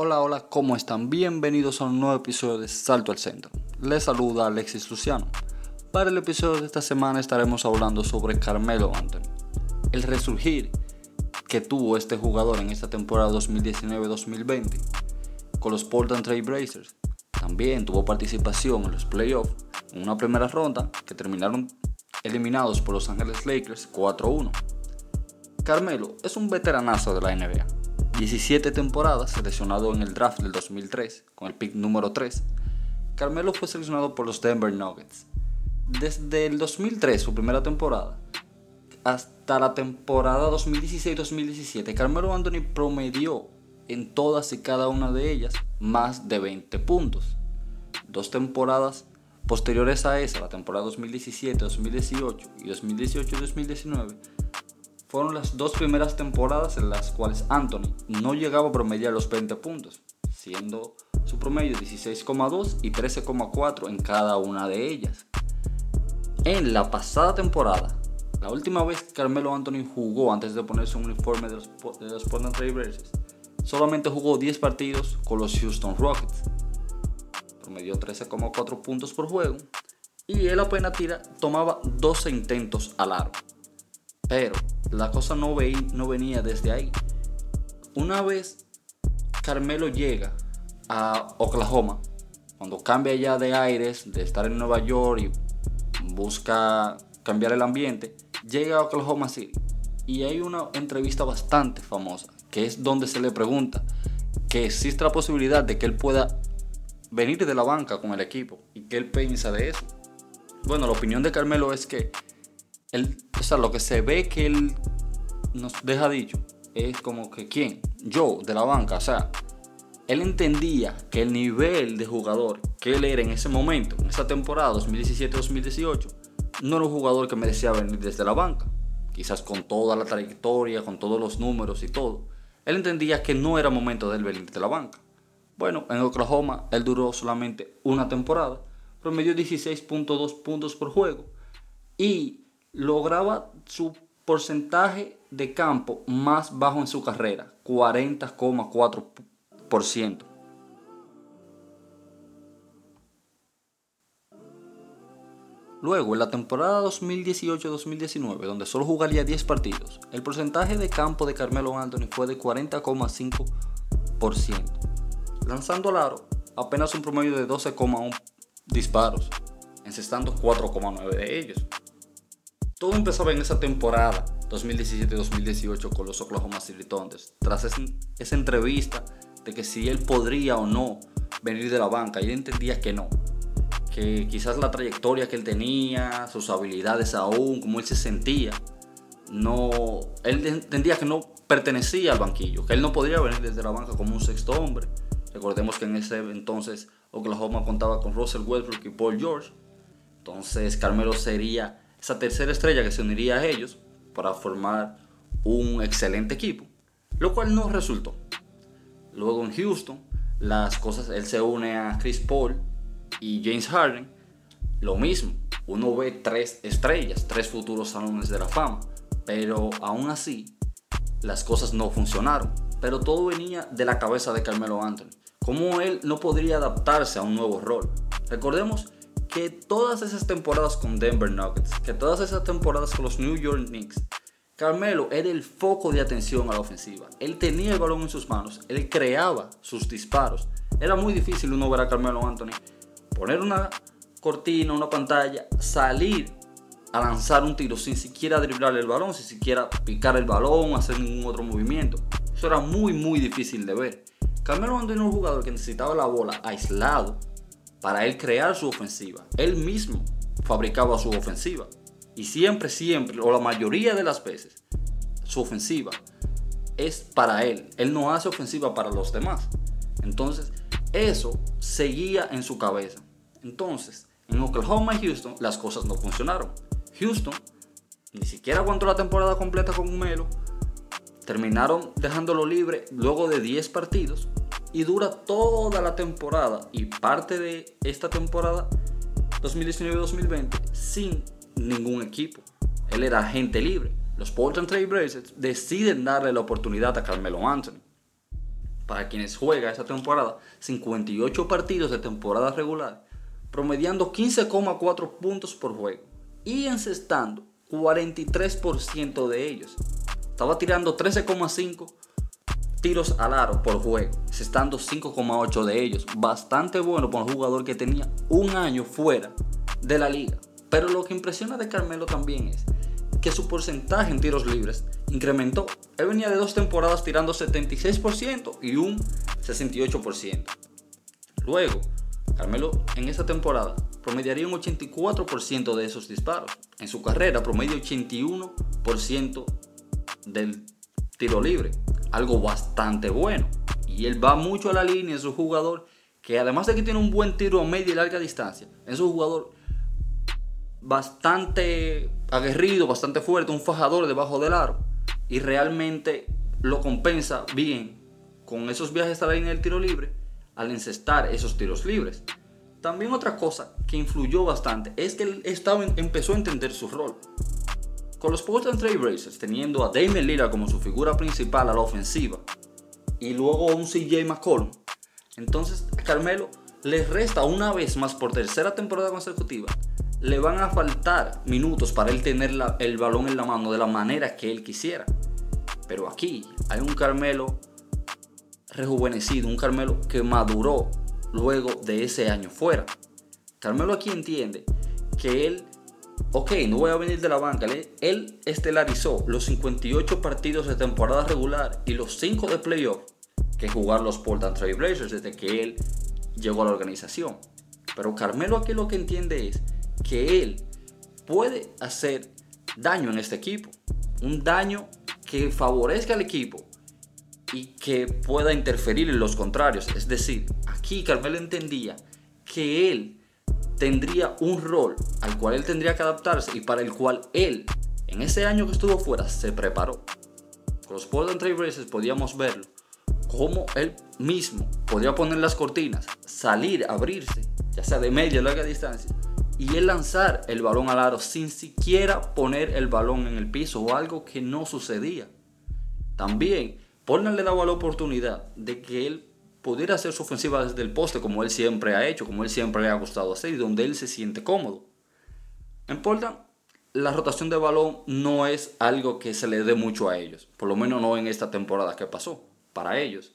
Hola, hola, ¿cómo están? Bienvenidos a un nuevo episodio de Salto al Centro. Les saluda Alexis Luciano. Para el episodio de esta semana estaremos hablando sobre Carmelo Anthony. El resurgir que tuvo este jugador en esta temporada 2019-2020 con los Portland Trail Blazers. También tuvo participación en los playoffs en una primera ronda que terminaron eliminados por Los Angeles Lakers 4-1. Carmelo es un veteranazo de la NBA 17 temporadas, seleccionado en el draft del 2003 con el pick número 3, Carmelo fue seleccionado por los Denver Nuggets. Desde el 2003, su primera temporada, hasta la temporada 2016-2017, Carmelo Anthony promedió en todas y cada una de ellas más de 20 puntos. Dos temporadas posteriores a esa, la temporada 2017-2018 y 2018-2019, fueron las dos primeras temporadas en las cuales Anthony no llegaba a promediar los 20 puntos, siendo su promedio 16,2 y 13,4 en cada una de ellas. En la pasada temporada, la última vez que Carmelo Anthony jugó antes de ponerse un uniforme de los, de los Portland Trail Blazers, solamente jugó 10 partidos con los Houston Rockets. Promedió 13,4 puntos por juego y él apenas tira, tomaba 12 intentos al aro. Pero la cosa no, no venía desde ahí. Una vez Carmelo llega a Oklahoma, cuando cambia ya de aires, de estar en Nueva York y busca cambiar el ambiente, llega a Oklahoma City. Y hay una entrevista bastante famosa, que es donde se le pregunta que existe la posibilidad de que él pueda venir de la banca con el equipo y que él piensa de eso. Bueno, la opinión de Carmelo es que él, o sea, lo que se ve que él nos deja dicho es como que quién, yo de la banca, o sea, él entendía que el nivel de jugador que él era en ese momento, en esa temporada 2017-2018, no era un jugador que merecía venir desde la banca. Quizás con toda la trayectoria, con todos los números y todo. Él entendía que no era momento de él venir de la banca. Bueno, en Oklahoma él duró solamente una temporada, promedió 16.2 puntos por juego y lograba su porcentaje de campo más bajo en su carrera, 40,4%. Luego, en la temporada 2018-2019, donde solo jugaría 10 partidos, el porcentaje de campo de Carmelo Anthony fue de 40,5%, lanzando al aro apenas un promedio de 12,1 disparos, encestando 4,9 de ellos. Todo empezaba en esa temporada 2017-2018 con los Oklahoma City Thunder. Tras esa entrevista de que si él podría o no venir de la banca, él entendía que no. Que quizás la trayectoria que él tenía, sus habilidades aún, como él se sentía, no, él entendía que no pertenecía al banquillo, que él no podría venir desde la banca como un sexto hombre. Recordemos que en ese entonces Oklahoma contaba con Russell Westbrook y Paul George. Entonces Carmelo sería esa tercera estrella que se uniría a ellos para formar un excelente equipo, lo cual no resultó. Luego en Houston, las cosas, él se une a Chris Paul y James Harden, lo mismo, uno ve tres estrellas, tres futuros salones de la fama, pero aún así las cosas no funcionaron. Pero todo venía de la cabeza de Carmelo Anthony. Cómo él no podría adaptarse a un nuevo rol. Recordemos que todas esas temporadas con Denver Nuggets, que todas esas temporadas con los New York Knicks, Carmelo era el foco de atención a la ofensiva. Él tenía el balón en sus manos, él creaba sus disparos. Era muy difícil uno ver a Carmelo Anthony poner una cortina, una pantalla, salir a lanzar un tiro sin siquiera driblar el balón, sin siquiera picar el balón, hacer ningún otro movimiento. Eso era muy, muy difícil de ver. Carmelo Anthony era un jugador que necesitaba la bola aislado para él crear su ofensiva. Él mismo fabricaba su ofensiva. Y siempre, siempre, o la mayoría de las veces, su ofensiva es para él. Él no hace ofensiva para los demás. Entonces, eso seguía en su cabeza. Entonces, en Oklahoma y Houston las cosas no funcionaron. Houston ni siquiera aguantó la temporada completa con Melo. Terminaron dejándolo libre luego de 10 partidos y dura toda la temporada y parte de esta temporada 2019-2020 sin ningún equipo. Él era agente libre. Los Portland Trail Blazers deciden darle la oportunidad a Carmelo Anthony. para quienes juega esa temporada, 58 partidos de temporada regular, promediando 15,4 puntos por juego y encestando 43% de ellos. Estaba tirando 13,5 tiros al aro por juego, encestando 5,8 de ellos. Bastante bueno para un jugador que tenía un año fuera de la liga. Pero lo que impresiona de Carmelo también es que su porcentaje en tiros libres incrementó. Él venía de dos temporadas tirando 76% y un 68%. Luego, Carmelo en esa temporada promediaría un 84% de esos disparos. En su carrera promedio 81% del tiro libre. Algo bastante bueno. Y él va mucho a la línea, es un jugador que además de que tiene un buen tiro a media y larga distancia, es un jugador bastante aguerrido, bastante fuerte, un fajador debajo del aro. Y realmente lo compensa bien con esos viajes a la línea del tiro libre al encestar esos tiros libres. También otra cosa que influyó bastante es que él estaba, empezó a entender su rol. Con los Portland Trail Blazers teniendo a Damian Lillard como su figura principal a la ofensiva y luego un CJ McCollum, entonces Carmelo le resta una vez más por tercera temporada consecutiva le van a faltar minutos para él tener el balón en la mano de la manera que él quisiera. Pero aquí hay un Carmelo rejuvenecido, un Carmelo que maduró luego de ese año fuera. Carmelo aquí entiende que él, ok, no voy a venir de la banca, él, estelarizó los 58 partidos de temporada regular y los 5 de playoff que jugar los Portland Trail Blazers desde que él llegó a la organización. Pero Carmelo aquí lo que entiende es que él puede hacer daño en este equipo. Un daño que favorezca al equipo y que pueda interferir en los contrarios. Es decir, aquí Carmelo entendía que él tendría un rol al cual él tendría que adaptarse y para el cual él, en ese año que estuvo fuera, se preparó. Con los Portland Trail Blazers podíamos verlo, cómo él mismo podía poner las cortinas, salir, abrirse, ya sea de media o larga distancia, y él lanzar el balón al aro sin siquiera poner el balón en el piso o algo que no sucedía. También Portland le daba la oportunidad de que él pudiera hacer su ofensiva desde el poste como él siempre ha hecho, como él siempre le ha gustado hacer y donde él se siente cómodo. En Portland la rotación de balón no es algo que se le dé mucho a ellos, por lo menos no en esta temporada que pasó, para ellos.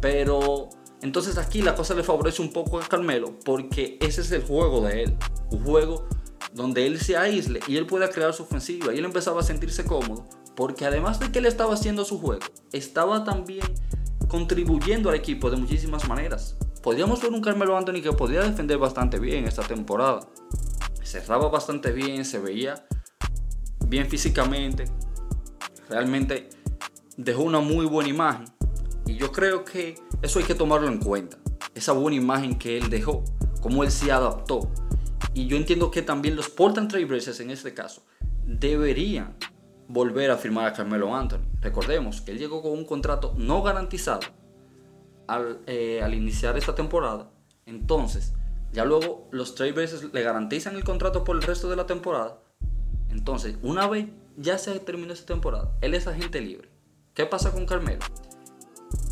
Pero entonces aquí la cosa le favorece un poco a Carmelo porque ese es el juego de él. Un juego donde él se aísle y él pueda crear su ofensiva. Y él empezaba a sentirse cómodo porque además de que él estaba haciendo su juego, estaba también contribuyendo al equipo de muchísimas maneras. Podríamos ver un Carmelo Anthony que podía defender bastante bien esta temporada. Cerraba bastante bien, se veía bien físicamente. Realmente dejó una muy buena imagen. Y yo creo que eso hay que tomarlo en cuenta. Esa buena imagen que él dejó, cómo él se adaptó. Y yo entiendo que también los Portland Trail Blazers en este caso deberían volver a firmar a Carmelo Anthony. Recordemos que él llegó con un contrato no garantizado al, eh, iniciar esta temporada. Entonces, ya luego los Trail Blazers le garantizan el contrato por el resto de la temporada. Entonces, una vez ya se terminó esta temporada, él es agente libre. ¿Qué pasa con Carmelo?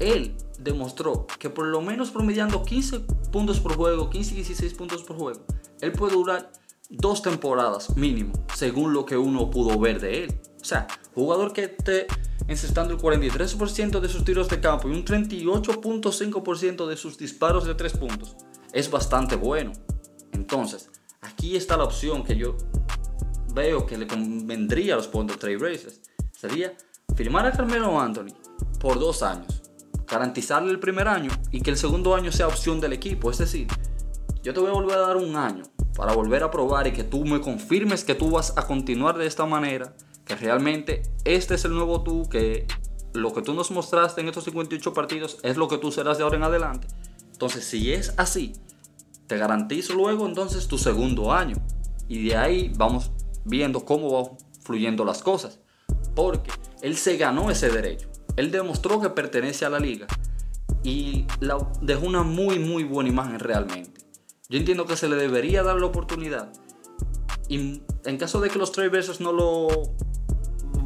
Él demostró que por lo menos promediando 15 puntos por juego, 15 y 16 puntos por juego, él puede durar dos temporadas mínimo, según lo que uno pudo ver de él. O sea, jugador que esté encestando el 43% de sus tiros de campo y un 38.5% de sus disparos de 3 puntos, es bastante bueno. Entonces, aquí está la opción que yo veo que le convendría a los Portland Trail Blazers. Sería firmar a Carmelo Anthony por dos años garantizarle el primer año y que el segundo año sea opción del equipo. Es decir, yo te voy a volver a dar un año para volver a probar y que tú me confirmes que tú vas a continuar de esta manera, que realmente este es el nuevo tú, que lo que tú nos mostraste en estos 58 partidos es lo que tú serás de ahora en adelante. Entonces, si es así, te garantizo luego entonces tu segundo año. Y de ahí vamos viendo cómo van fluyendo las cosas. Porque él se ganó ese derecho. Él demostró que pertenece a la liga y dejó una muy muy buena imagen realmente. Yo entiendo que se le debería dar la oportunidad y en caso de que los Trailblazers no lo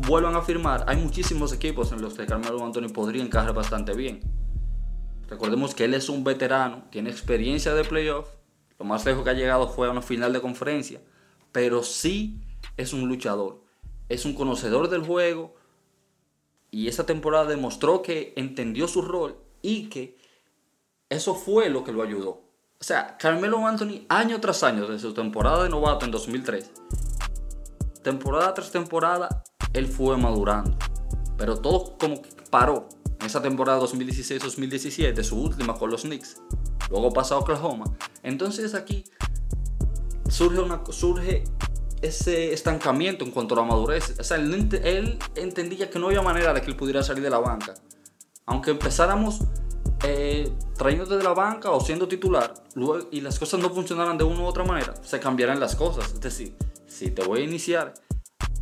vuelvan a firmar, hay muchísimos equipos en los que Carmelo Anthony podría encajar bastante bien. Recordemos que él es un veterano, tiene experiencia de playoff. Lo más lejos que ha llegado fue a una final de conferencia. Pero sí es un luchador. Es un conocedor del juego. Y esa temporada demostró que entendió su rol y que eso fue lo que lo ayudó. O sea, Carmelo Anthony año tras año, desde su temporada de novato en 2003, temporada tras temporada, él fue madurando. Pero todo como que paró en esa temporada 2016-2017, su última con los Knicks. Luego pasa a Oklahoma. Entonces aquí surge, una, surge ese estancamiento en cuanto a la madurez. O sea, él, entendía que no había manera de que él pudiera salir de la banca. Aunque empezáramos eh, trayéndote de la banca o siendo titular y las cosas no funcionaran de una u otra manera, se cambiarán las cosas. Es decir, si te voy a iniciar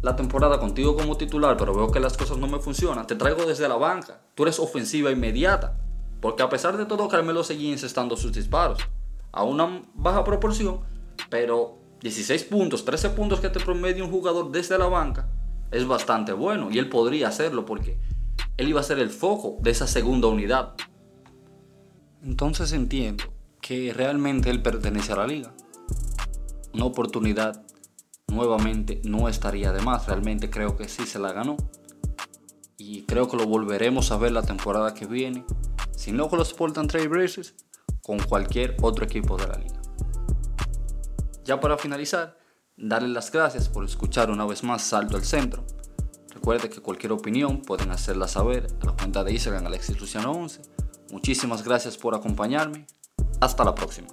la temporada contigo como titular, pero veo que las cosas no me funcionan, te traigo desde la banca. Tú eres ofensiva inmediata. Porque a pesar de todo, Carmelo seguía incestando sus disparos. A una baja proporción, pero 16 puntos, 13 puntos que te promedia un jugador desde la banca es bastante bueno. Y él podría hacerlo porque él iba a ser el foco de esa segunda unidad. Entonces entiendo que realmente él pertenece a la liga. Una oportunidad nuevamente no estaría de más. Realmente creo que sí se la ganó. Y creo que lo volveremos a ver la temporada que viene. Si no con los Portland Trail Blazers, con cualquier otro equipo de la liga. Ya para finalizar, darle las gracias por escuchar una vez más Salto al Centro. Recuerde que cualquier opinión pueden hacerla saber a la cuenta de Instagram Alexis Luciano 11. Muchísimas gracias por acompañarme. Hasta la próxima.